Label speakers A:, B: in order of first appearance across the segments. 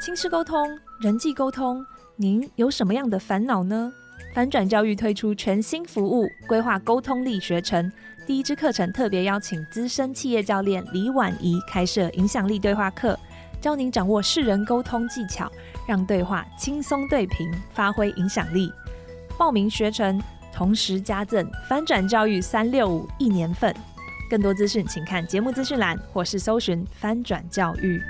A: 亲师沟通、人际沟通，您有什么样的烦恼呢？翻转教育推出全新服务——规划沟通力学程。第一支课程特别邀请资深企业教练李婉仪开设影响力对话课，教您掌握识人沟通技巧，让对话轻松对平，发挥影响力。报名学程，同时加赠翻转教育三六五一年份。更多资讯，请看节目资讯栏或是搜寻翻转教育。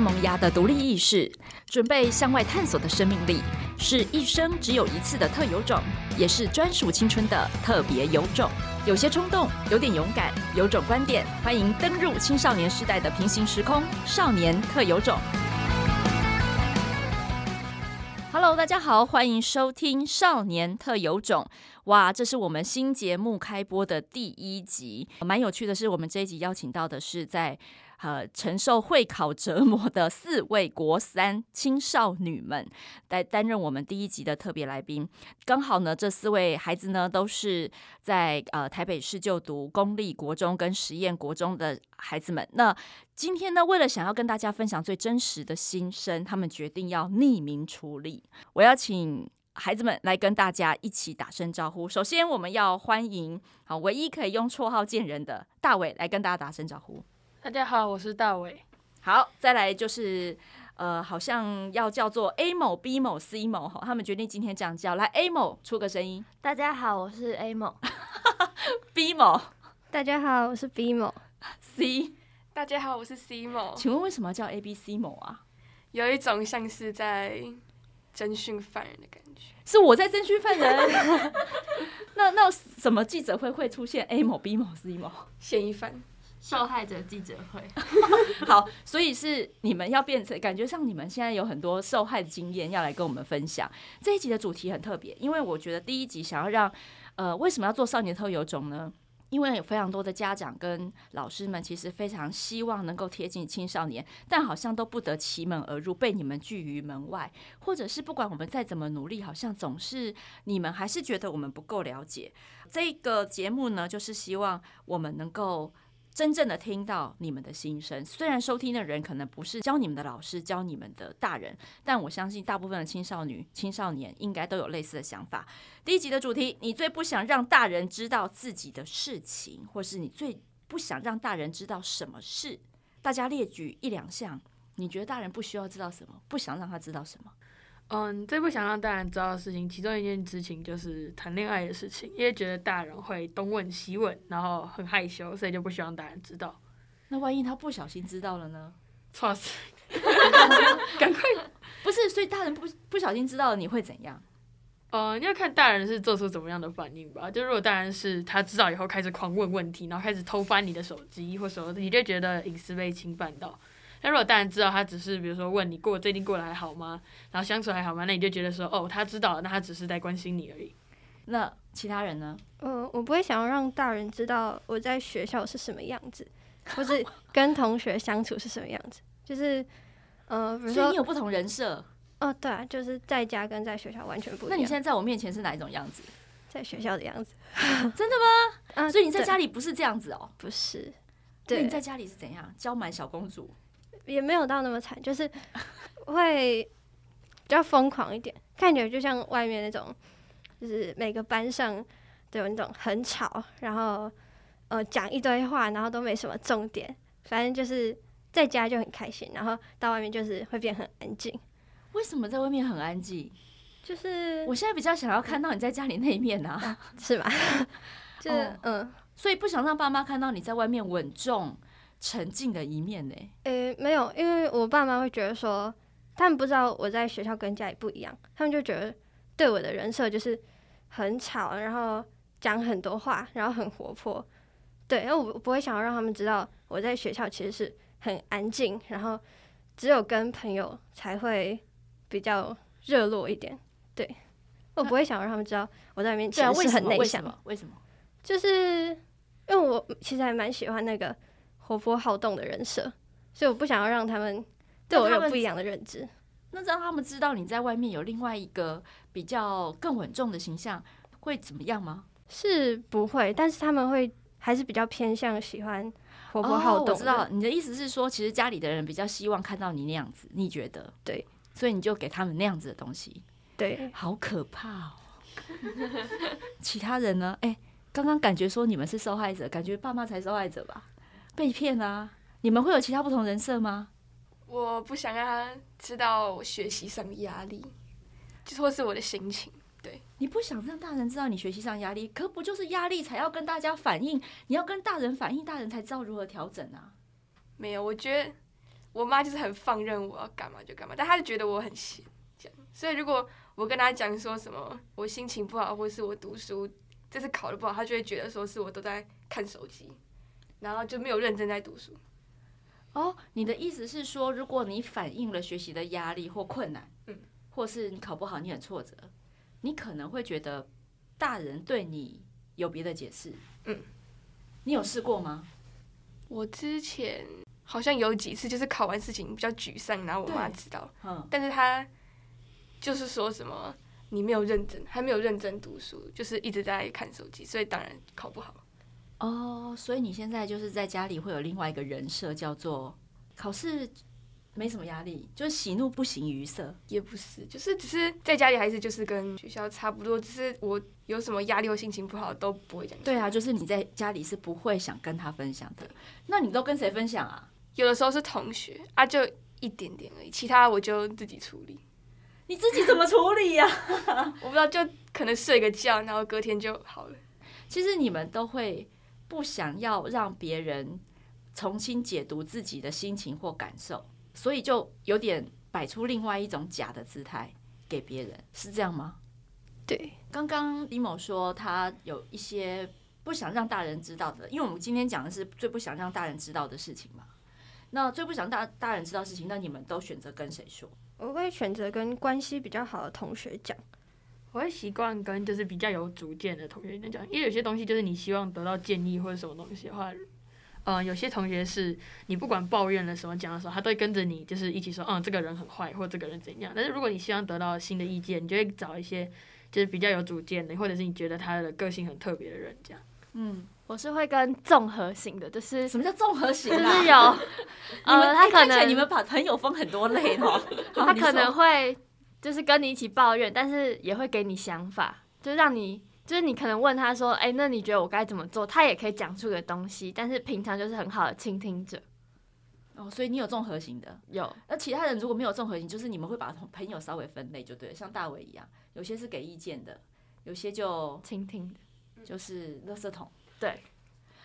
B: 萌芽的独立意识，准备向外探索的生命力，是一生只有一次的特有种，也是专属青春的特别有种。有些冲动，有点勇敢，有种观点，欢迎登入青少年时代的平行时空，少年特有种。Hello，大家好，欢迎收听《少年特有种》。哇，这是我们新节目开播的第一集，蛮有趣的是，我们这一集邀请到的是在。呃，承受会考折磨的四位国三青少女们来担任我们第一集的特别来宾。刚好呢，这四位孩子呢都是在呃台北市就读公立国中跟实验国中的孩子们。那今天呢，为了想要跟大家分享最真实的心声，他们决定要匿名处理。我要请孩子们来跟大家一起打声招呼。首先，我们要欢迎好唯一可以用绰号见人的大伟来跟大家打声招呼。
C: 大家好，我是大伟。
B: 好，再来就是，呃，好像要叫做 A 某、B 某、C 某哈，他们决定今天这样叫。来，A 某出个声音。
D: 大家好，我是 A 某。
B: B 某，
D: 大家好，我是 B 某。
B: C，
C: 大家好，我是 C 某。
B: 请问为什么要叫 A、B、C 某啊？
C: 有一种像是在征讯犯人的感觉。
B: 是我在征讯犯人？那那什么记者会会出现 A 某、B 某、C 某？
C: 嫌疑犯。
D: 受害者记者会，
B: 好，所以是你们要变成感觉上你们现在有很多受害的经验要来跟我们分享。这一集的主题很特别，因为我觉得第一集想要让呃，为什么要做少年特有种呢？因为有非常多的家长跟老师们其实非常希望能够贴近青少年，但好像都不得其门而入，被你们拒于门外，或者是不管我们再怎么努力，好像总是你们还是觉得我们不够了解。这个节目呢，就是希望我们能够。真正的听到你们的心声，虽然收听的人可能不是教你们的老师、教你们的大人，但我相信大部分的青少女、青少年应该都有类似的想法。第一集的主题：你最不想让大人知道自己的事情，或是你最不想让大人知道什么事？大家列举一两项，你觉得大人不需要知道什么，不想让他知道什么？
C: 嗯，最不想让大人知道的事情，其中一件事情就是谈恋爱的事情，因为觉得大人会东问西问，然后很害羞，所以就不希望大人知道。
B: 那万一他不小心知道了呢？
C: 错死！赶快！
B: 不是，所以大人不不小心知道了，你会怎样？
C: 嗯，要看大人是做出怎么样的反应吧。就如果大人是他知道以后开始狂问问题，然后开始偷翻你的手机或什么，你就觉得隐私被侵犯到。但如果大人知道他只是比如说问你过最近过得还好吗？然后相处还好吗？那你就觉得说哦，他知道了，那他只是在关心你而已。
B: 那其他人呢？
D: 嗯、呃，我不会想要让大人知道我在学校是什么样子，或是跟同学相处是什么样子。就是呃，比如说
B: 所以你有不同人设。
D: 哦，对啊，就是在家跟在学校完全不一样。
B: 那你现在在我面前是哪一种样子？
D: 在学校的样子。
B: 真的吗？
D: 啊，
B: 所以你在家里不是这样子哦？
D: 不是。
B: 对，你在家里是怎样？娇蛮小公主。
D: 也没有到那么惨，就是 会比较疯狂一点，看起来就像外面那种，就是每个班上都有那种很吵，然后呃讲一堆话，然后都没什么重点，反正就是在家就很开心，然后到外面就是会变很安静。
B: 为什么在外面很安静？
D: 就是
B: 我现在比较想要看到你在家里那一面啊，
D: 啊是吧？就、oh, 嗯，
B: 所以不想让爸妈看到你在外面稳重。沉静的一面呢？诶、
D: 欸，没有，因为我爸妈会觉得说，他们不知道我在学校跟家里不一样，他们就觉得对我的人设就是很吵，然后讲很多话，然后很活泼。对，因为我不会想要让他们知道我在学校其实是很安静，然后只有跟朋友才会比较热络一点。对，我不会想要让他们知道我在里面其实是很内向。
B: 为什么？
D: 就是因为我其实还蛮喜欢那个。活泼好动的人设，所以我不想要让他们对我有不一样的认知。
B: 那让他们知道你在外面有另外一个比较更稳重的形象，会怎么样吗？
D: 是不会，但是他们会还是比较偏向喜欢活泼好动。
B: 哦，我知道你的意思是说，其实家里的人比较希望看到你那样子，你觉得？
D: 对，
B: 所以你就给他们那样子的东西。
D: 对，
B: 好可怕哦。其他人呢？哎、欸，刚刚感觉说你们是受害者，感觉爸妈才受害者吧？被骗啊！你们会有其他不同人设吗？
E: 我不想让他知道学习上的压力，就或是我的心情。对，
B: 你不想让大人知道你学习上压力，可不就是压力才要跟大家反映？你要跟大人反映，大人才知道如何调整啊。
E: 没有，我觉得我妈就是很放任我要干嘛就干嘛，但她就觉得我很闲，这样。所以如果我跟她讲说什么我心情不好，或是我读书这次考得不好，她就会觉得说是我都在看手机，然后就没有认真在读书。
B: 哦，你的意思是说，如果你反映了学习的压力或困难，嗯，或是你考不好，你很挫折，你可能会觉得大人对你有别的解释，嗯，你有试过吗？
E: 我之前好像有几次，就是考完事情比较沮丧，然后我妈知道，嗯，但是她就是说什么你没有认真，还没有认真读书，就是一直在看手机，所以当然考不好。
B: 哦，所以你现在就是在家里会有另外一个人设，叫做考试没什么压力，就是喜怒不形于色，
E: 也不是，就是只是在家里还是就是跟学校差不多，只是我有什么压力或心情不好都不会讲。
B: 对啊，就是你在家里是不会想跟他分享的。那你都跟谁分享啊？
E: 有的时候是同学啊，就一点点而已，其他我就自己处理。
B: 你自己怎么处理呀？
E: 我不知道，就可能睡个觉，然后隔天就好了。
B: 其实你们都会。不想要让别人重新解读自己的心情或感受，所以就有点摆出另外一种假的姿态给别人，是这样吗？
D: 对，
B: 刚刚李某说他有一些不想让大人知道的，因为我们今天讲的是最不想让大人知道的事情嘛。那最不想大大人知道事情，那你们都选择跟谁说？
D: 我会选择跟关系比较好的同学讲。
C: 我会习惯跟就是比较有主见的同学讲，因为有些东西就是你希望得到建议或者什么东西的话，呃，有些同学是你不管抱怨了什么讲的时候，他都会跟着你，就是一起说，嗯，这个人很坏，或者这个人怎样。但是如果你希望得到新的意见，你就会找一些就是比较有主见的，或者是你觉得他的个性很特别的人这样。
F: 嗯，我是会跟综合型的，就是
B: 什么叫综合型？
F: 就是有，
B: 呃，他可能你们把朋友分很多类哦，
F: 他可能会。就是跟你一起抱怨，但是也会给你想法，就是让你，就是你可能问他说，哎、欸，那你觉得我该怎么做？他也可以讲出个东西，但是平常就是很好的倾听者。
B: 哦，所以你有综合型的，
F: 有。
B: 那其他人如果没有综合型，就是你们会把朋友稍微分类就对了，像大伟一样，有些是给意见的，有些就
F: 倾听的，
B: 就是垃圾桶。
F: 对。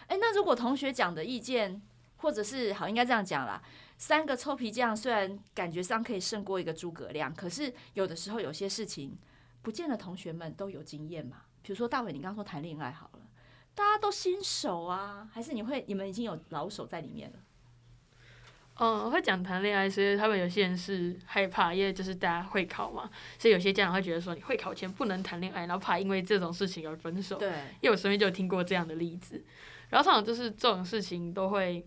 B: 哎、欸，那如果同学讲的意见，或者是好，应该这样讲啦。三个臭皮匠虽然感觉上可以胜过一个诸葛亮，可是有的时候有些事情不见得同学们都有经验嘛。比如说大伟，你刚刚说谈恋爱好了，大家都新手啊，还是你会你们已经有老手在里面了？
C: 嗯，我会讲谈恋爱，所以他们有些人是害怕，因为就是大家会考嘛，所以有些家长会觉得说你会考前不能谈恋爱，然后怕因为这种事情而分手。
B: 对，
C: 因为我身边就有听过这样的例子，然后通常就是这种事情都会。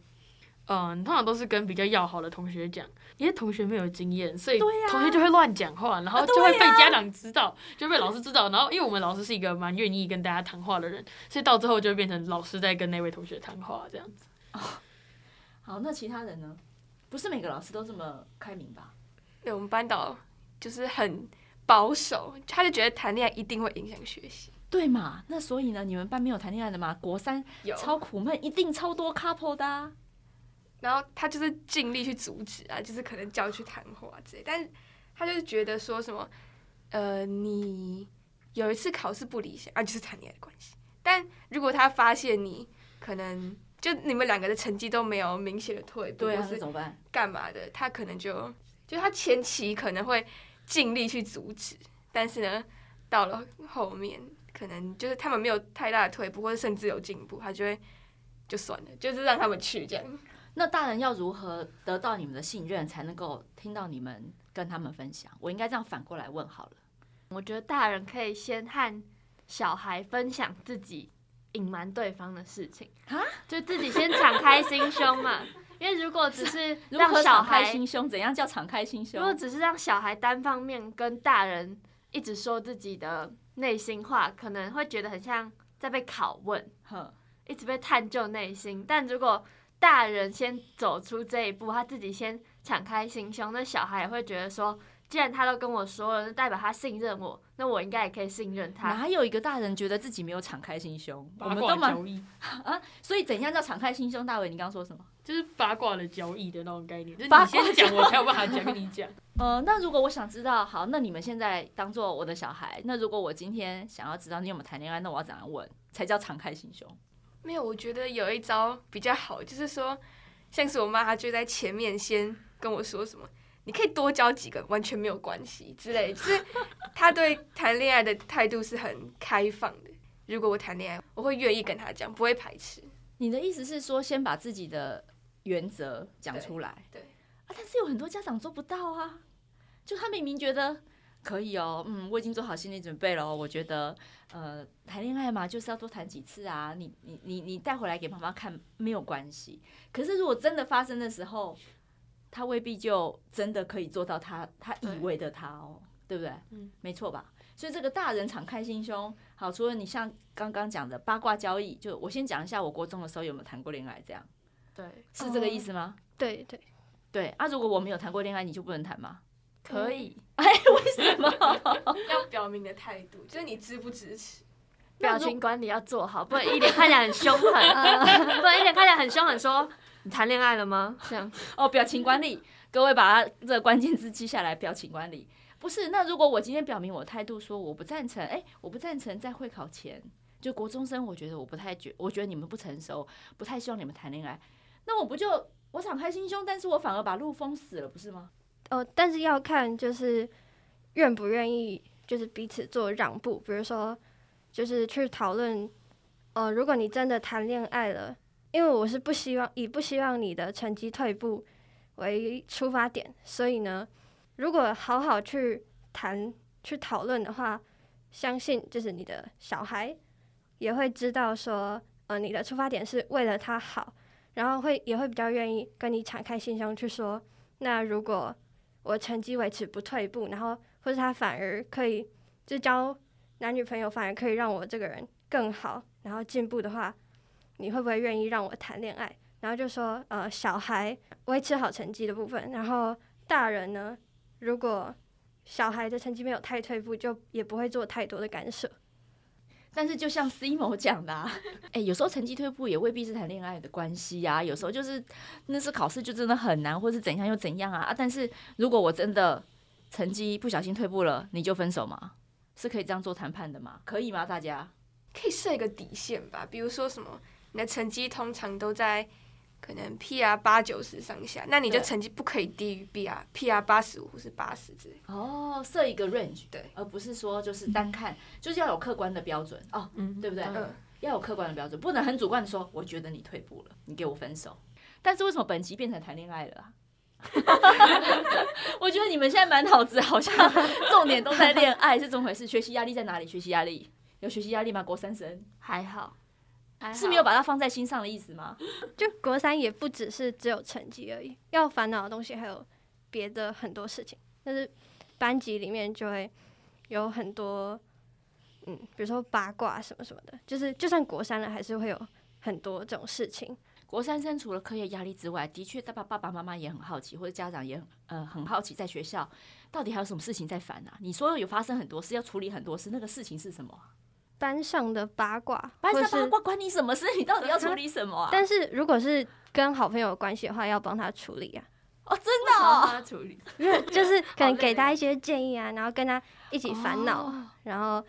C: 嗯，通常都是跟比较要好的同学讲，因为同学没有经验，所以同学就会乱讲话，然后就会被家长知道，就被老师知道。然后，因为我们老师是一个蛮愿意跟大家谈话的人，所以到最后就会变成老师在跟那位同学谈话这样子。
B: 哦，好，那其他人呢？不是每个老师都这么开明吧？
E: 对，我们班导就是很保守，他就觉得谈恋爱一定会影响学习，
B: 对嘛？那所以呢，你们班没有谈恋爱的吗？国三有超苦闷，一定超多 couple 的啊。
E: 然后他就是尽力去阻止啊，就是可能叫去谈话之类，但是他就是觉得说什么，呃，你有一次考试不理想啊，就是谈恋爱的关系。但如果他发现你可能就你们两个的成绩都没有明显的退步，
B: 对啊，是怎么办？
E: 干嘛的？他可能就就他前期可能会尽力去阻止，但是呢，到了后面可能就是他们没有太大的退步，或者甚至有进步，他就会就算了，就是让他们去这样。
B: 那大人要如何得到你们的信任，才能够听到你们跟他们分享？我应该这样反过来问好了。
F: 我觉得大人可以先和小孩分享自己隐瞒对方的事情啊，就自己先敞开心胸嘛。因为如果只是让小孩
B: 敞开心胸，怎样叫敞开心胸？
F: 如果只是让小孩单方面跟大人一直说自己的内心话，可能会觉得很像在被拷问，
B: 呵，
F: 一直被探究内心。但如果大人先走出这一步，他自己先敞开心胸，那小孩也会觉得说，既然他都跟我说了，那代表他信任我，那我应该也可以信任他。
B: 哪有一个大人觉得自己没有敞开心胸？我们都
C: 八卦交
B: 蛮
C: 易
B: 啊，所以怎样叫敞开心胸？大伟，你刚刚说什么？
C: 就是八卦的交易的那种概念，就是你先讲，我才有办法讲跟你讲。
B: 呃，那如果我想知道，好，那你们现在当做我的小孩，那如果我今天想要知道你有没有谈恋爱，那我要怎样问才叫敞开心胸？
E: 没有，我觉得有一招比较好，就是说，像是我妈，她就在前面先跟我说什么。你可以多交几个，完全没有关系之类，就是她对谈恋爱的态度是很开放的。如果我谈恋爱，我会愿意跟她讲，不会排斥。
B: 你的意思是说，先把自己的原则讲出来？
E: 对，对
B: 啊，但是有很多家长做不到啊，就他明明觉得可以哦，嗯，我已经做好心理准备了。我觉得，呃，谈恋爱嘛，就是要多谈几次啊。你你你你带回来给妈妈看没有关系。可是如果真的发生的时候，他未必就真的可以做到他他以为的他哦，对，对不对？
C: 嗯，
B: 没错吧？所以这个大人敞开心胸，好，除了你像刚刚讲的八卦交易，就我先讲一下，我国中的时候有没有谈过恋爱，这样
F: 对，
B: 是这个意思吗？
D: 对对
B: 对啊，如果我没有谈过恋爱，你就不能谈吗？
F: 可以。
B: 哎，为什么？
E: 要表明的态度，就是你支不支持？
F: 表情管理要做好，不然一脸看起来很凶狠，不然一脸看起来很凶狠说。你谈恋爱了吗？这样
B: 哦，表情管理，各位把它这个关键字记下来。表情管理不是那如果我今天表明我态度说我不赞成，哎、欸，我不赞成在会考前就国中生，我觉得我不太觉，我觉得你们不成熟，不太希望你们谈恋爱，那我不就我敞开心胸，但是我反而把路封死了，不是吗？
D: 哦，但是要看就是愿不愿意，就是彼此做让步，比如说就是去讨论，呃，如果你真的谈恋爱了。因为我是不希望以不希望你的成绩退步为出发点，所以呢，如果好好去谈、去讨论的话，相信就是你的小孩也会知道说，呃，你的出发点是为了他好，然后会也会比较愿意跟你敞开心胸去说，那如果我成绩维持不退步，然后或者他反而可以就交男女朋友，反而可以让我这个人更好，然后进步的话。你会不会愿意让我谈恋爱？然后就说，呃，小孩维持好成绩的部分，然后大人呢，如果小孩的成绩没有太退步，就也不会做太多的干涉。
B: 但是就像 C 某讲的，啊，哎，有时候成绩退步也未必是谈恋爱的关系啊，有时候就是那次考试就真的很难，或是怎样又怎样啊啊！但是如果我真的成绩不小心退步了，你就分手吗？是可以这样做谈判的吗？可以吗？大家
E: 可以设一个底线吧，比如说什么？你的成绩通常都在可能 PR 八九十上下，那你就成绩不可以低于 B R P R 八十五或是八十之类。
B: 哦，设一个 range，
E: 对，
B: 而不是说就是单看，就是要有客观的标准哦，嗯，对不对？嗯，要有客观的标准，不能很主观的说，我觉得你退步了，你给我分手。但是为什么本集变成谈恋爱了啊？我觉得你们现在满脑子好像重点都在恋爱，是怎么回事？学习压力在哪里？学习压力有学习压力吗？国三生
F: 还好。
B: 是没有把它放在心上的意思吗？
D: 就国三也不只是只有成绩而已，要烦恼的东西还有别的很多事情。但是班级里面就会有很多，嗯，比如说八卦什么什么的，就是就算国三了，还是会有很多这种事情。
B: 国三生除了课业压力之外，的确，爸爸爸爸妈妈也很好奇，或者家长也很呃很好奇，在学校到底还有什么事情在烦啊？你说有发生很多事，要处理很多事，那个事情是什么？
D: 班上的八卦，
B: 班上八卦关你什么事？你到底要处理什么啊？
D: 但是如果是跟好朋友有关系的话，要帮他处理啊。
B: 哦，真的哦，
F: 帮他处理，
D: 就是可能给他一些建议啊，然后跟他一起烦恼，然后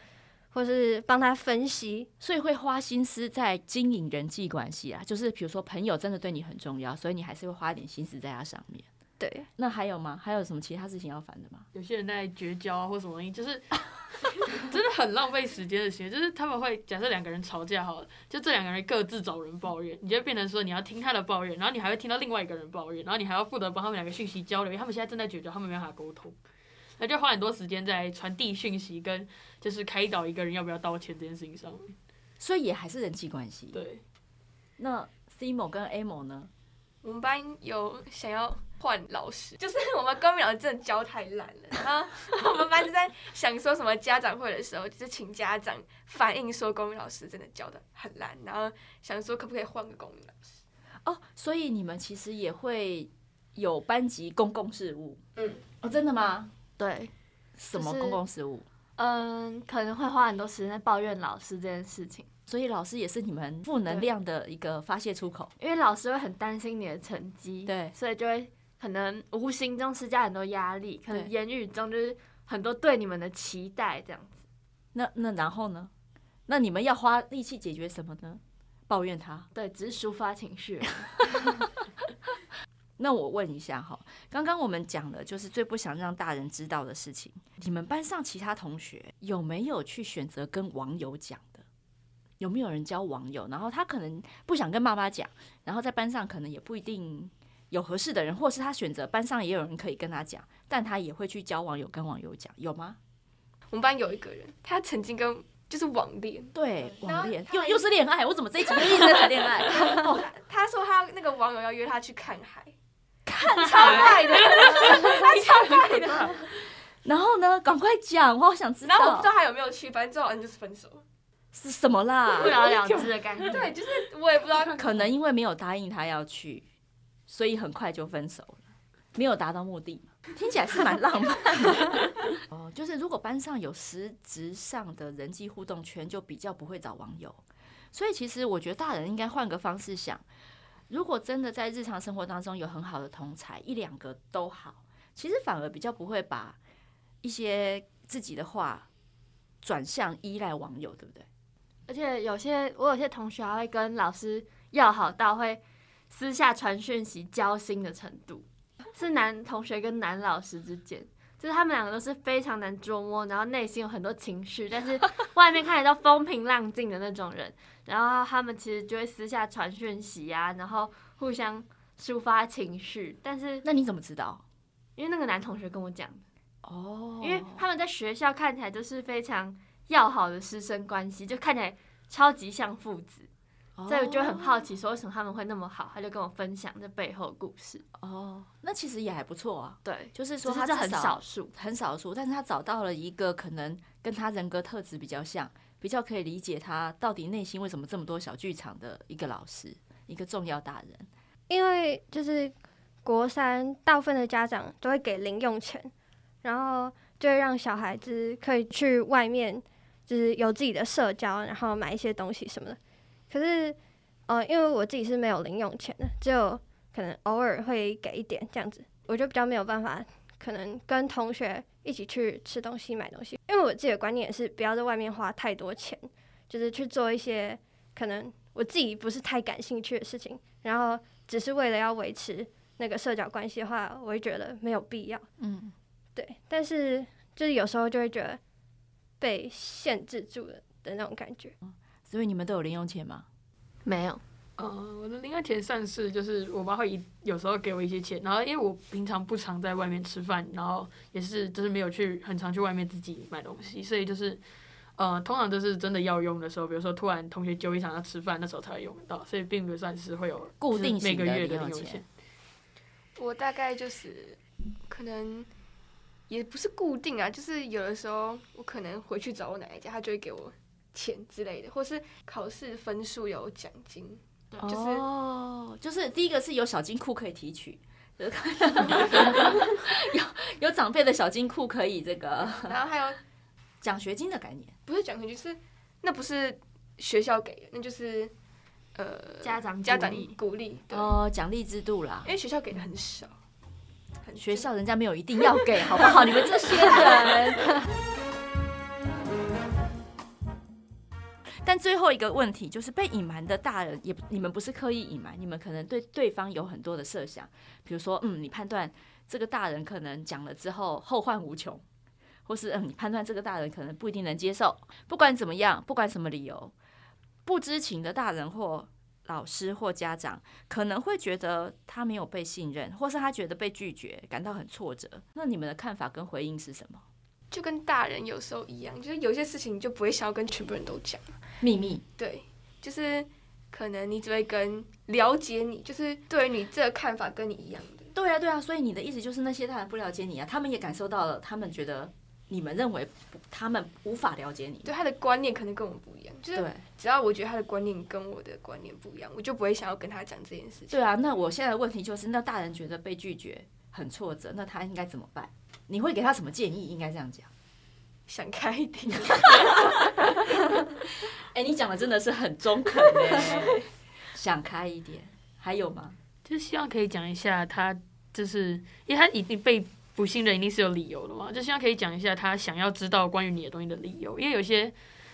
D: 或是帮他分析，
B: 所以会花心思在经营人际关系啊。就是比如说朋友真的对你很重要，所以你还是会花一点心思在他上面。
D: 对，
B: 那还有吗？还有什么其他事情要烦的吗？
C: 有些人在绝交啊，或什么东西，就是真 的很浪费时间的行为。就是他们会假设两个人吵架好了，就这两个人各自找人抱怨，你就变成说你要听他的抱怨，然后你还会听到另外一个人抱怨，然后你还要负责帮他们两个讯息交流，因为他们现在正在绝交，他们没办法沟通，那就花很多时间在传递讯息跟就是开导一个人要不要道歉这件事情上面。
B: 所以也还是人际关系。
C: 对。
B: 那 C 某跟 A 某呢？
E: 我们班有想要换老师，就是我们公民老师真的教太烂了。然后我们班就在想说什么家长会的时候，就是请家长反映说公民老师真的教的很烂，然后想说可不可以换个公民老师。
B: 哦，所以你们其实也会有班级公共事务。
E: 嗯，
B: 哦，真的吗？
F: 对，
B: 什么公共事务？
F: 嗯，可能会花很多时间在抱怨老师这件事情。
B: 所以老师也是你们负能量的一个发泄出口，
F: 因为老师会很担心你的成绩，
B: 对，
F: 所以就会可能无形中施加很多压力，可能言语中就是很多对你们的期待这样子。
B: 那那然后呢？那你们要花力气解决什么呢？抱怨他？
F: 对，只是抒发情绪。
B: 那我问一下哈，刚刚我们讲的就是最不想让大人知道的事情，你们班上其他同学有没有去选择跟网友讲的？有没有人交网友？然后他可能不想跟妈妈讲，然后在班上可能也不一定有合适的人，或是他选择班上也有人可以跟他讲，但他也会去交网友，跟网友讲，有吗？
E: 我们班有一个人，他曾经跟就是网恋，
B: 对，网恋又又是恋爱，我怎么这一集又一直在谈恋爱？
E: 哦，他说他那个网友要约他去看海，看超爱的，他超爱的。
B: 然后呢，赶快讲，我好想知道。
E: 然后我不知道他有没有去，反正最后就是分手。
B: 是什么啦？
F: 不了了之的感觉。
E: 对，就是我也不知道，
B: 可能因为没有答应他要去，所以很快就分手了，没有达到目的。听起来是蛮浪漫的。哦，就是如果班上有实质上的人际互动圈，就比较不会找网友。所以其实我觉得大人应该换个方式想，如果真的在日常生活当中有很好的同才，一两个都好，其实反而比较不会把一些自己的话转向依赖网友，对不对？
F: 而且有些我有些同学还会跟老师要好到会私下传讯息交心的程度，是男同学跟男老师之间，就是他们两个都是非常难捉摸，然后内心有很多情绪，但是 外面看起来都风平浪静的那种人，然后他们其实就会私下传讯息啊，然后互相抒发情绪。但是
B: 那你怎么知道？
F: 因为那个男同学跟我讲的
B: 哦，
F: 因为他们在学校看起来都是非常。要好的师生关系，就看起来超级像父子，所以我就很好奇，说为什么他们会那么好？他就跟我分享这背后的故事。
B: 哦，那其实也还不错啊。
F: 对，
B: 就是说他
F: 是很少数，
B: 很少数，但是他找到了一个可能跟他人格特质比较像，比较可以理解他到底内心为什么这么多小剧场的一个老师，一个重要大人。
D: 因为就是国三大部分的家长都会给零用钱，然后就会让小孩子可以去外面。就是有自己的社交，然后买一些东西什么的。可是，呃，因为我自己是没有零用钱的，只有可能偶尔会给一点这样子，我就比较没有办法，可能跟同学一起去吃东西、买东西。因为我自己的观念也是不要在外面花太多钱，就是去做一些可能我自己不是太感兴趣的事情，然后只是为了要维持那个社交关系的话，我会觉得没有必要。嗯，对。但是就是有时候就会觉得。被限制住了的那种感觉，
B: 所以你们都有零用钱吗？
F: 没有，
C: 呃，我的零用钱算是就是我妈会有时候给我一些钱，然后因为我平常不常在外面吃饭，然后也是就是没有去很常去外面自己买东西，所以就是呃，通常都是真的要用的时候，比如说突然同学揪一场要吃饭，那时候才会用到，所以并不算是会有
B: 固定
C: 每个月的零用钱。
E: 我大概就是可能。也不是固定啊，就是有的时候我可能回去找我奶奶家，她就会给我钱之类的，或是考试分数有奖金，对，就是
B: 哦，就是第一个是有小金库可以提取，有 有长辈的小金库可以这个，
E: 然后还有
B: 奖学金的概念，
E: 不是奖学金，就是那不是学校给的，那就是呃
F: 家长
E: 家长鼓励
B: 哦，奖励制度啦，
E: 因为学校给的很少。
B: 学校人家没有一定要给，好不好？你们这些人。但最后一个问题就是，被隐瞒的大人也，你们不是刻意隐瞒，你们可能对对方有很多的设想，比如说，嗯，你判断这个大人可能讲了之后后患无穷，或是嗯，你判断这个大人可能不一定能接受。不管怎么样，不管什么理由，不知情的大人或。老师或家长可能会觉得他没有被信任，或是他觉得被拒绝，感到很挫折。那你们的看法跟回应是什么？
E: 就跟大人有时候一样，就是有些事情就不会想要跟全部人都讲，
B: 秘密。
E: 对，就是可能你只会跟了解你，就是对于你这个看法跟你一样的。
B: 对啊，对啊，所以你的意思就是那些大人不了解你啊，他们也感受到了，他们觉得你们认为他们无法了解你，
E: 对他的观念可能跟我们不一样，就是只要我觉得他的观念跟我的观念不一样，我就不会想要跟他讲这件事情。
B: 对啊，那我现在的问题就是，那大人觉得被拒绝很挫折，那他应该怎么办？你会给他什么建议？应该这样讲，
E: 想开一点。
B: 哎，你讲的真的是很中肯 嘞，想开一点，还有吗？
C: 就希望可以讲一下他，就是因为他已经被不信任，一定是有理由的嘛。就希望可以讲一下他想要知道关于你的东西的理由。因为有些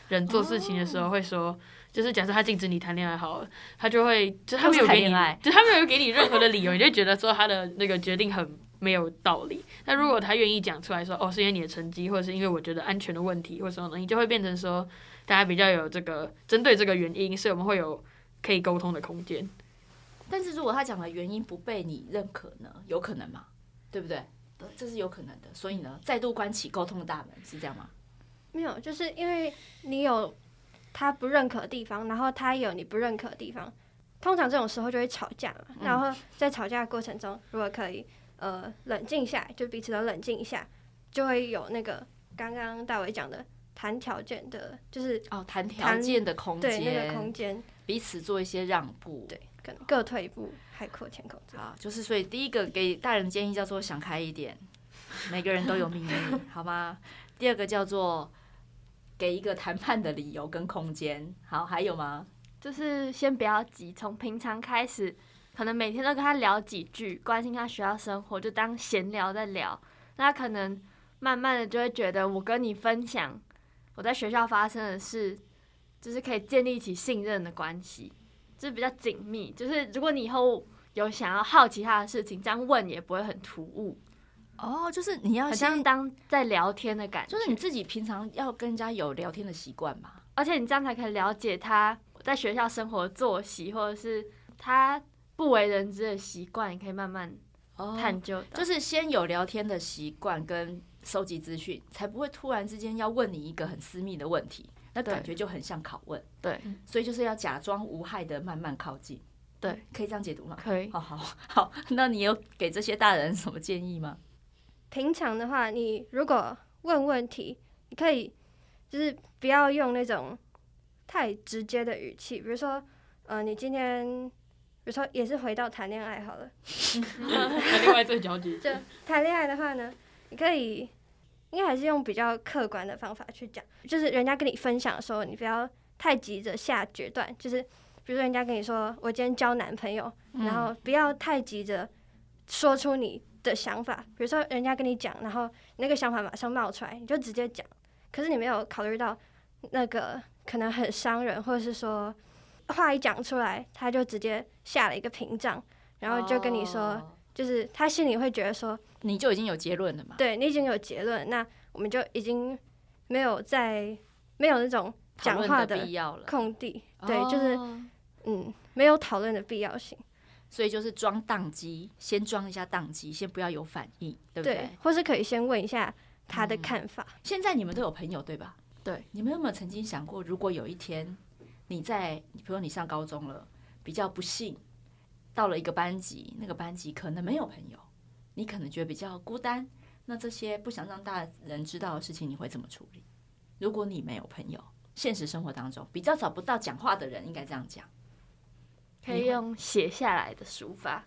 C: 人做事情的时候会说，哦、就是假设他禁止你谈恋爱好了，他就会就他没有给你，就他没有给你任何的理由，你就觉得说他的那个决定很没有道理。那如果他愿意讲出来说，哦，是因为你的成绩，或者是因为我觉得安全的问题，或者什么东西，就会变成说大家比较有这个针对这个原因，所以我们会有可以沟通的空间。
B: 但是如果他讲的原因不被你认可呢？有可能吗？对不对？这是有可能的。所以呢，再度关起沟通的大门，是这样吗？
D: 没有，就是因为你有他不认可的地方，然后他有你不认可的地方，通常这种时候就会吵架嘛。然后在吵架的过程中，如果可以呃冷静下来，就彼此都冷静一下，就会有那个刚刚大伟讲的谈条件的，就是
B: 哦谈条件的空间，
D: 对那个空间，
B: 彼此做一些让步，
D: 对。可能各退一步，海阔天空。
B: 好，就是所以第一个给大人建议叫做想开一点，每个人都有秘密，好吗？第二个叫做给一个谈判的理由跟空间。好，还有吗？
F: 就是先不要急，从平常开始，可能每天都跟他聊几句，关心他学校生活，就当闲聊在聊。那他可能慢慢的就会觉得，我跟你分享我在学校发生的事，就是可以建立起信任的关系。就是比较紧密，就是如果你以后有想要好奇他的事情，这样问也不会很突兀。
B: 哦，就是你要
F: 好像当在聊天的感觉，
B: 就是你自己平常要跟人家有聊天的习惯嘛。
F: 而且你这样才可以了解他在学校生活的作息，或者是他不为人知的习惯，你可以慢慢探究。
B: 就是先有聊天的习惯跟收集资讯，才不会突然之间要问你一个很私密的问题。那感觉就很像拷问，
F: 对，
B: 所以就是要假装无害的慢慢靠近，
F: 对，
B: 可以这样解读吗？
F: 可以，
B: 好好好，那你有给这些大人什么建议吗？
D: 平常的话，你如果问问题，你可以就是不要用那种太直接的语气，比如说，呃，你今天，比如说也是回到谈恋爱好了，
C: 谈恋爱最焦急，
D: 就谈恋爱的话呢，你可以。应该还是用比较客观的方法去讲，就是人家跟你分享的时候，你不要太急着下决断。就是比如说人家跟你说我今天交男朋友，然后不要太急着说出你的想法。比如说人家跟你讲，然后那个想法马上冒出来，你就直接讲。可是你没有考虑到那个可能很伤人，或者是说话一讲出来，他就直接下了一个屏障，然后就跟你说，就是他心里会觉得说。
B: 你就已经有结论了嘛？
D: 对，你已经有结论，那我们就已经没有在没有那种讲话的
B: 必要了。
D: 空地，对，就是嗯，没有讨论的必要性。
B: 所以就是装宕机，先装一下宕机，先不要有反应，对不对？对，
D: 或是可以先问一下他的看法。
B: 嗯，现在你们都有朋友对吧？
F: 对，
B: 你们有没有曾经想过，如果有一天你在，比如说你上高中了，比较不幸到了一个班级，那个班级可能没有朋友。你可能觉得比较孤单，那这些不想让大人知道的事情，你会怎么处理？如果你没有朋友，现实生活当中比较找不到讲话的人，应该这样讲，
F: 可以用写下来的书法，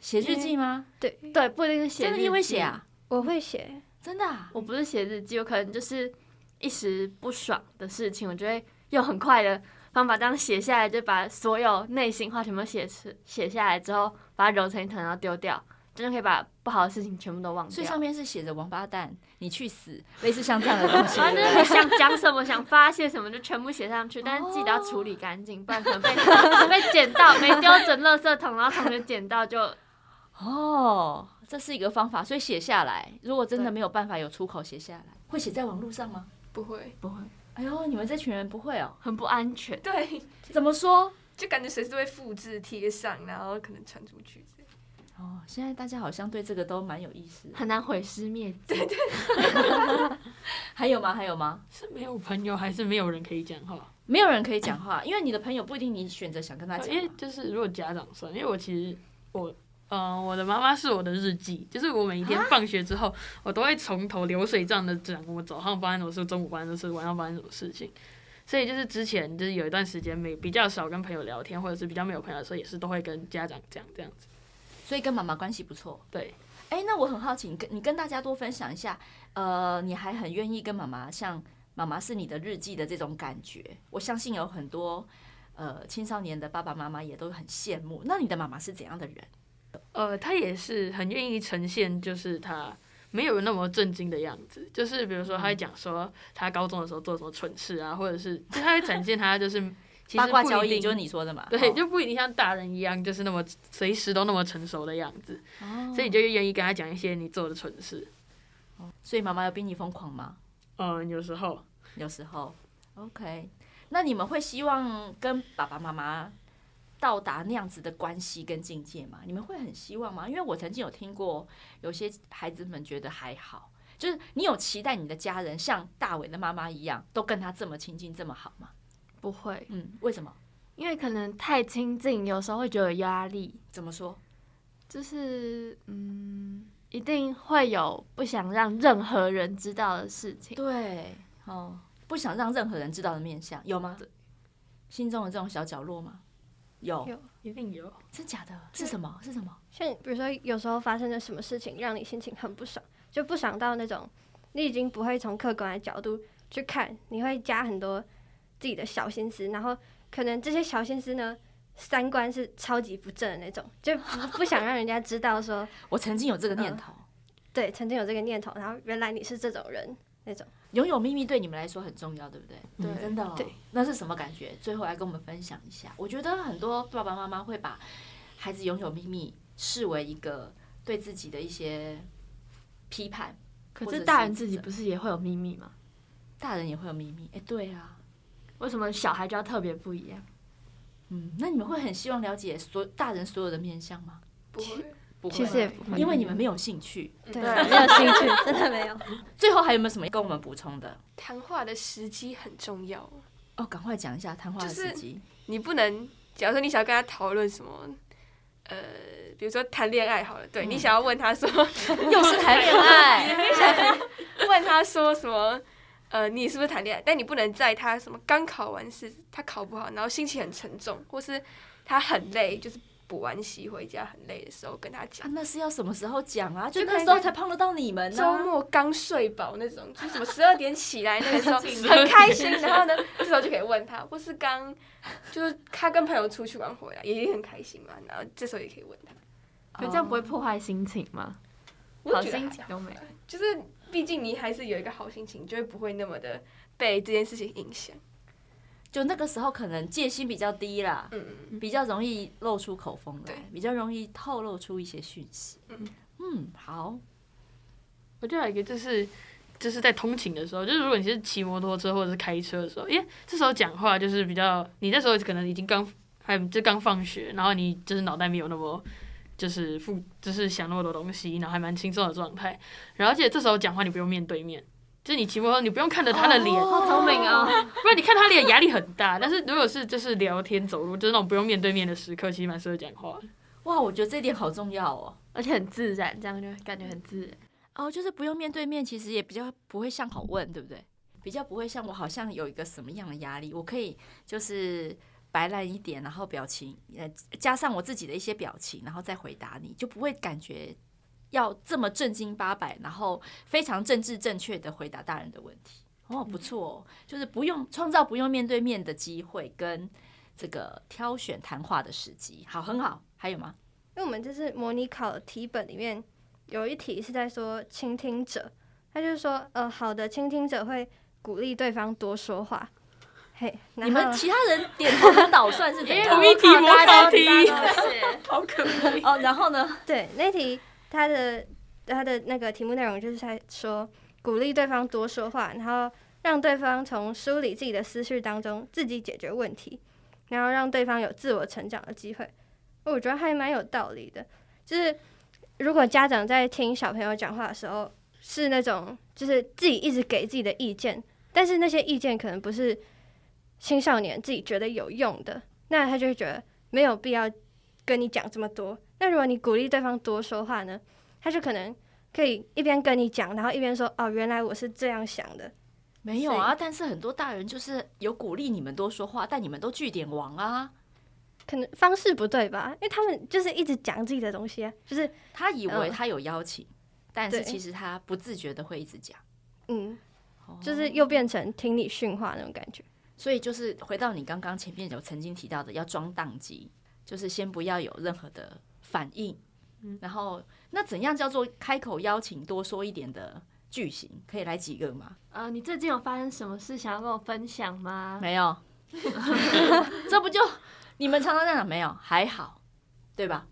B: 写日记吗？
D: 对
F: 对，不一定是写日记。
B: 真的你会写啊？
D: 我会写，
B: 真的啊？
F: 我不是写日记，我可能就是一时不爽的事情，我就会用很快的方法这样写下来，就把所有内心话全部写出写下来之后，把它揉成一团，然后丢掉。真的可以把不好的事情全部都忘掉。
B: 所以上面是写着“王八蛋，你去死”，类似像这样的东西。
F: 反正你想讲什么，想发泄什么，就全部写上去。但是记得要处理干净，不然可能被被捡到，没丢准垃圾桶，然后同学捡到就……
B: 哦，这是一个方法。所以写下来，如果真的没有办法有出口，写下来会写在网络上吗？
E: 不会，
B: 不会。哎呦，你们这群人不会哦，
F: 很不安全。
E: 对，
B: 怎么说？
E: 就感觉随时会复制贴上，然后可能传出去。
B: 哦，现在大家好像对这个都蛮有意思，
F: 很难毁尸灭迹。
B: 对对 还有吗？还有吗？
C: 是没有朋友，还是没有人可以讲话？
B: 没有人可以讲话，因为你的朋友不一定你选择想跟他讲。
C: 因为就是如果家长算，因为我其实我嗯、呃，我的妈妈是我的日记，就是我每一天放学之后，我都会从头流水账的讲我早上发生什么事，中午发生什么事，晚上发生什么事情。所以就是之前就是有一段时间没比较少跟朋友聊天，或者是比较没有朋友的时候，也是都会跟家长讲这样子。
B: 所以跟妈妈关系不错。
C: 对。
B: 哎、欸，那我很好奇，你跟你跟大家多分享一下，呃，你还很愿意跟妈妈像妈妈是你的日记的这种感觉，我相信有很多呃青少年的爸爸妈妈也都很羡慕。那你的妈妈是怎样的人？
C: 呃，他也是很愿意呈现，就是他没有那么震惊的样子，就是比如说他会讲说他高中的时候做什么蠢事啊，或者是就他会展现他就是。
B: 八卦交易就是你说的嘛？
C: 对，就不一定像大人一样，就是那么随时都那么成熟的样子。哦、所以你就愿意跟他讲一些你做的蠢事。
B: 所以妈妈有比你疯狂吗？
C: 嗯，有时候，
B: 有时候。OK，那你们会希望跟爸爸妈妈到达那样子的关系跟境界吗？你们会很希望吗？因为我曾经有听过，有些孩子们觉得还好，就是你有期待你的家人像大伟的妈妈一样，都跟他这么亲近，这么好吗？
F: 不会，
B: 嗯，为什么？
F: 因为可能太亲近，有时候会觉得有压力。
B: 怎么说？
F: 就是，嗯，一定会有不想让任何人知道的事情。
B: 对，哦，不想让任何人知道的面相有吗？心中的这种小角落吗？有，
C: 有，一定有。
B: 真假的？是什么？是什么？
D: 像比如说，有时候发生了什么事情，让你心情很不爽，就不爽到那种，你已经不会从客观的角度去看，你会加很多。自己的小心思，然后可能这些小心思呢，三观是超级不正的那种，就不想让人家知道说，
B: 我曾经有这个念头、
D: 呃，对，曾经有这个念头，然后原来你是这种人，那种
B: 拥有秘密对你们来说很重要，对不对？
D: 对，
B: 嗯、真的、哦，
D: 对，
B: 那是什么感觉？最后来跟我们分享一下。我觉得很多爸爸妈妈会把孩子拥有秘密视为一个对自己的一些批判，
F: 可是大人自己不是也会有秘密吗？
B: 大人也会有秘密，哎，对啊。
F: 为什么小孩就要特别不一样？
B: 嗯，那你们会很希望了解所大人所有的面相吗？
E: 不会，
B: 不会，
D: 其实也不会，
B: 因为你们没有兴趣。
D: 对，没有兴趣，真的没有。
B: 最后还有没有什么跟我们补充的？
E: 谈话的时机很重要
B: 哦，赶快讲一下谈话的时机。
E: 你不能，假如说你想要跟他讨论什么，呃，比如说谈恋爱好了，对、嗯、你想要问他说，
B: 又是谈恋爱，
E: 你 想问他说什么？呃，你是不是谈恋爱？但你不能在他什么刚考完试，他考不好，然后心情很沉重，或是他很累，就是补完习回家很累的时候跟他讲。
B: 啊，那是要什么时候讲啊？就那时候才碰得到你们呢、啊。
E: 周末刚睡饱那种，就什么十二点起来那个时候 很开心，然后呢，这时候就可以问他，或是刚就是他跟朋友出去玩回来，也很开心嘛，然后这时候也可以问他。
F: 可这样不会破坏心情吗？好心情都没有，
E: 就是。毕竟你还是有一个好心情，就会不会那么的被这件事情影响。
B: 就那个时候可能戒心比较低啦，嗯，比较容易露出口风来，比较容易透露出一些讯息。嗯嗯，好。
C: 我觉得还有一个就是，就是在通勤的时候，就是如果你是骑摩托车或者是开车的时候，因为这时候讲话就是比较，你那时候可能已经刚还就刚放学，然后你就是脑袋没有那么。就是负，就是想那么多东西，然后还蛮轻松的状态。然后而且这时候讲话你不用面对面，就是你骑摩托你不用看着他的脸，
F: 好聪明啊！
C: 不然你看他脸压力很大。但是如果是就是聊天走路，就是那种不用面对面的时刻，其实蛮适合讲话。
B: 哇，我觉得这点好重要哦，
F: 而且很自然，这样就感觉很自然。
B: 哦，就是不用面对面，其实也比较不会像好问，对不对？比较不会像我好像有一个什么样的压力，我可以就是。白烂一点，然后表情呃加上我自己的一些表情，然后再回答你，就不会感觉要这么正经八百，然后非常政治正确的回答大人的问题。哦，不错哦，就是不用创造不用面对面的机会跟这个挑选谈话的时机。好，很好。还有吗？
D: 因为我们这是模拟考的题本里面有一题是在说倾听者，他就是说呃好的倾听者会鼓励对方多说话。嘿，
B: 你们其他人点头跟倒算是怎样？
C: 同一题模考题，
B: 好可爱哦。然后呢？
D: 对，那题他的他的那个题目内容就是在说鼓励对方多说话，然后让对方从梳理自己的思绪当中自己解决问题，然后让对方有自我成长的机会。我觉得还蛮有道理的。就是如果家长在听小朋友讲话的时候是那种就是自己一直给自己的意见，但是那些意见可能不是。青少年自己觉得有用的，那他就会觉得没有必要跟你讲这么多。那如果你鼓励对方多说话呢，他就可能可以一边跟你讲，然后一边说：“哦，原来我是这样想的。”
B: 没有啊，但是很多大人就是有鼓励你们多说话，但你们都据点王啊。
D: 可能方式不对吧？因为他们就是一直讲自己的东西啊，就是
B: 他以为他有邀请，
D: 嗯、
B: 但是其实他不自觉的会一直讲。
D: 嗯，就是又变成听你训话那种感觉。
B: 所以就是回到你刚刚前面有曾经提到的，要装宕机，就是先不要有任何的反应。嗯，然后那怎样叫做开口邀请多说一点的句型？可以来几个吗？
F: 呃，你最近有发生什么事想要跟我分享吗？
B: 没有，这不就你们常常这样讲没有？还好，对吧？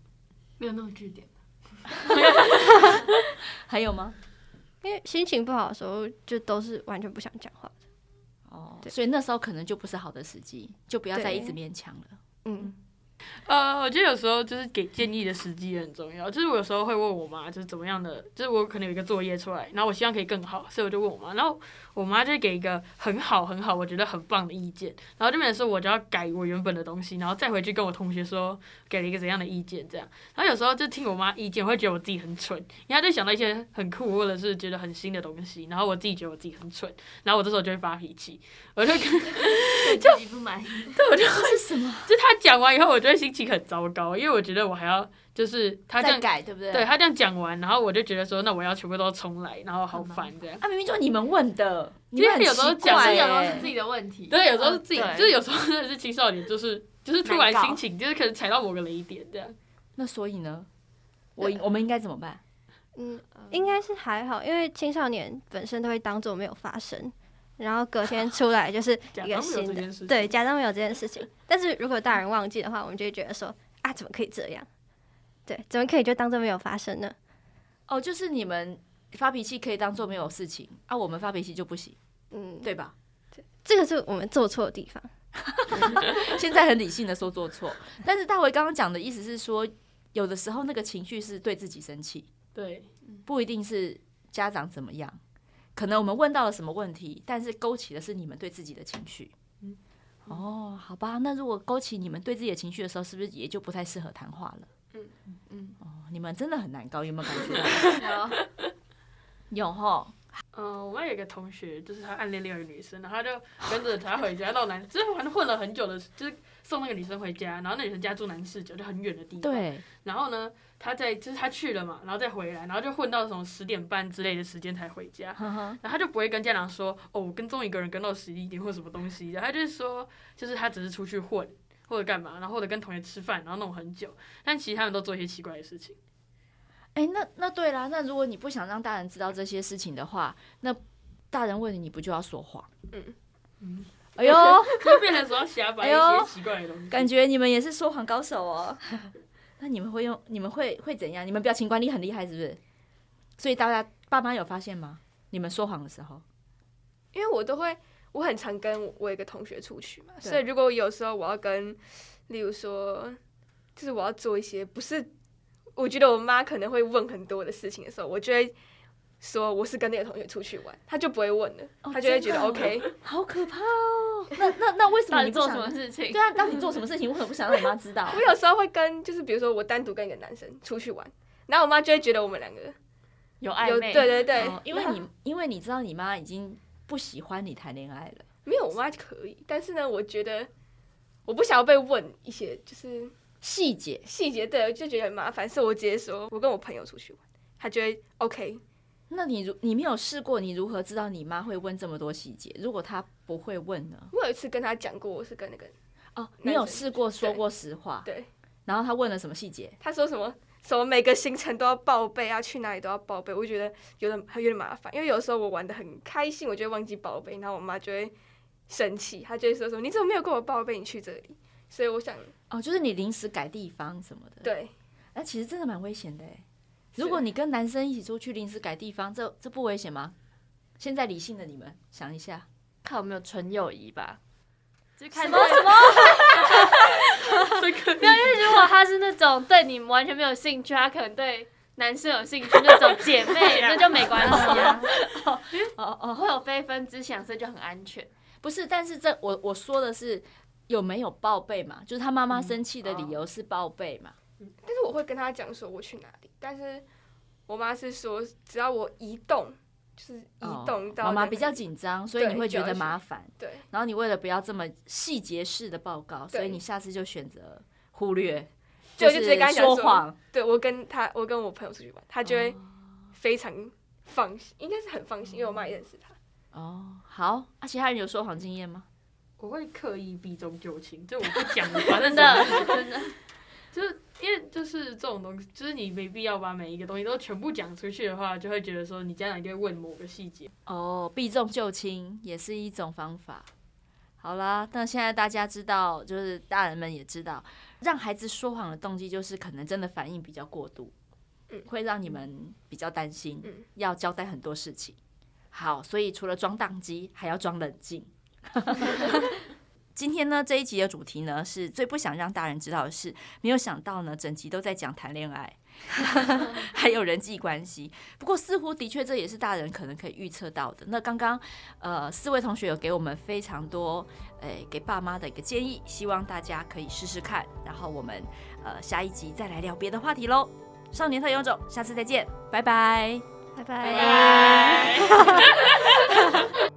C: 没有那么句点。
B: 还有吗？
D: 因为心情不好的时候，就都是完全不想讲话的。
B: 哦，所以那时候可能就不是好的时机，就不要再一直勉强了。
D: 嗯，
C: 呃，我觉得有时候就是给建议的时机也很重要。就是我有时候会问我妈，就是怎么样的，就是我可能有一个作业出来，然后我希望可以更好，所以我就问我妈，然后我妈就给一个很好很好，我觉得很棒的意见，然后这边说我就要改我原本的东西，然后再回去跟我同学说给了一个怎样的意见，这样。然后有时候就听我妈意见，我会觉得我自己很蠢，因为她就想到一些很酷或者是觉得很新的东西，然后我自己觉得我自己很蠢，然后我这时候就会发脾气，我就跟
F: 就自己不满意，
C: 对，我就会什么？就她讲完以后，我觉得心情很糟糕，因为我觉得我还要。就是他这样
B: 改，对不对？
C: 对，他这样讲完，然后我就觉得说，那我要全部都重来，然后好烦这样。
B: 啊，明明就是你们问的，
C: 其实有时候讲
F: 是有时候是自己的问题，
C: 对，有时候是自己，就是有时候真的是青少年，就是就是突然心情，就是可能踩到某个雷点这样。
B: 那所以呢，我我们应该怎么办？
D: 嗯，应该是还好，因为青少年本身都会当做没有发生，然后隔天出来就 是一个新的，对，假装没有这件事情。但是如果大人忘记的话，我们就会觉得说，啊，怎么可以这样？对，怎么可以就当做没有发生呢？
B: 哦，就是你们发脾气可以当做没有事情啊，我们发脾气就不行，嗯，对吧？
D: 对，这个是我们做错的地方。
B: 现在很理性的说做错，但是大为刚刚讲的意思是说，有的时候那个情绪是对自己生气，
C: 对，
B: 不一定是家长怎么样，可能我们问到了什么问题，但是勾起的是你们对自己的情绪。嗯，哦，好吧，那如果勾起你们对自己的情绪的时候，是不是也就不太适合谈话了？你们真的很难搞，有没有感觉？有 有齁。
C: 嗯，我们有一个同学，就是他暗恋另外一个女生，然后他就跟着她回家，到男，就是反正混了很久的，就是送那个女生回家，然后那女生家住南市角，就很远的地方。
B: 对。
C: 然后呢，他在就是他去了嘛，然后再回来，然后就混到什么十点半之类的时间才回家。然后他就不会跟家长说，哦，我跟踪一个人跟到十一点或什么东西然后，他就是说，就是他只是出去混。或者干嘛，然后或者跟同学吃饭，然后弄很久，但其实他们都做一些奇怪的事情。
B: 哎、欸，那那对啦，那如果你不想让大人知道这些事情的话，那大人问你，你不就要说谎？嗯嗯。哎呦，
C: 就变成说要瞎掰一些奇怪的东西。
B: 哎、感觉你们也是说谎高手哦。那你们会用？你们会会怎样？你们表情管理很厉害，是不是？所以大家爸妈有发现吗？你们说谎的时候，
E: 因为我都会。我很常跟我一个同学出去嘛，所以如果有时候我要跟，例如说，就是我要做一些不是，我觉得我妈可能会问很多的事情的时候，我就会说我是跟那个同学出去玩，他就不会问了，哦、他就会觉得 OK。
B: 好可怕哦！那那那为什么你
F: 做什么事情？
B: 对啊，当你做什么事情，为什么不想让你妈知道？
E: 我有时候会跟，就是比如说我单独跟一个男生出去玩，然后我妈就会觉得我们两个
F: 有暧昧，
E: 对对对，
B: 哦、因为你因为你知道你妈已经。不喜欢你谈恋爱了？
E: 没有，我妈可以。但是呢，我觉得我不想要被问一些就是细节细节，对，就觉得很麻烦。所以我直接说，我跟我朋友出去玩，她觉得 OK。
B: 那你如你没有试过，你如何知道你妈会问这么多细节？如果她不会问呢？
E: 我有一次跟她讲过，我是跟那个
B: 哦，你有试过说过实话？
E: 对。
B: 然后她问了什么细节？
E: 她说什么？什么每个行程都要报备啊，去哪里都要报备，我觉得有点有点麻烦，因为有时候我玩的很开心，我就会忘记报备，然后我妈就会生气，她就会说什么你怎么没有跟我报备你去这里？所以我想，
B: 哦，就是你临时改地方什么的，
E: 对，
B: 那其实真的蛮危险的诶。如果你跟男生一起出去临时改地方，这这不危险吗？现在理性的你们想一下，
F: 看有没有纯友谊吧。
B: 什么什么？
F: 没有，因为如果他是那种对你完全没有兴趣，他可能对男生有兴趣那种姐妹，那就没关系啊。哦 哦哦，会有非分之想，所以就很安全。
B: 不是，但是这我我说的是有没有报备嘛？就是他妈妈生气的理由是报备嘛？
E: 嗯哦、但是我会跟他讲说我去哪里，但是我妈是说只要我移动，就是移动到、
B: 哦、妈妈比较紧张，所以你会觉得麻烦。
E: 对，
B: 然后你为了不要这么细节式的报告，所以你下次就选择忽略，就
E: 就直接跟他
B: 说谎。
E: 对，我跟他，我跟我朋友出去玩，他就会非常放心，应该是很放心，因为我妈也认识他。
B: 哦，好，啊，其他人有说谎经验吗？
C: 我会刻意避重就轻，就我不讲 的话，
F: 真的真的，
C: 就是因为就是这种东西，就是你没必要把每一个东西都全部讲出去的话，就会觉得说你家长一定会问某个细节。
B: 哦，避重就轻也是一种方法。好啦，那现在大家知道，就是大人们也知道，让孩子说谎的动机就是可能真的反应比较过度，嗯，会让你们比较担心，嗯，要交代很多事情。好，所以除了装当机，还要装冷静。今天呢，这一集的主题呢，是最不想让大人知道的事。没有想到呢，整集都在讲谈恋爱，还有人际关系。不过似乎的确这也是大人可能可以预测到的。那刚刚呃，四位同学有给我们非常多诶、欸，给爸妈的一个建议，希望大家可以试试看。然后我们呃下一集再来聊别的话题喽。少年特有种，下次再见，拜拜，
D: 拜拜。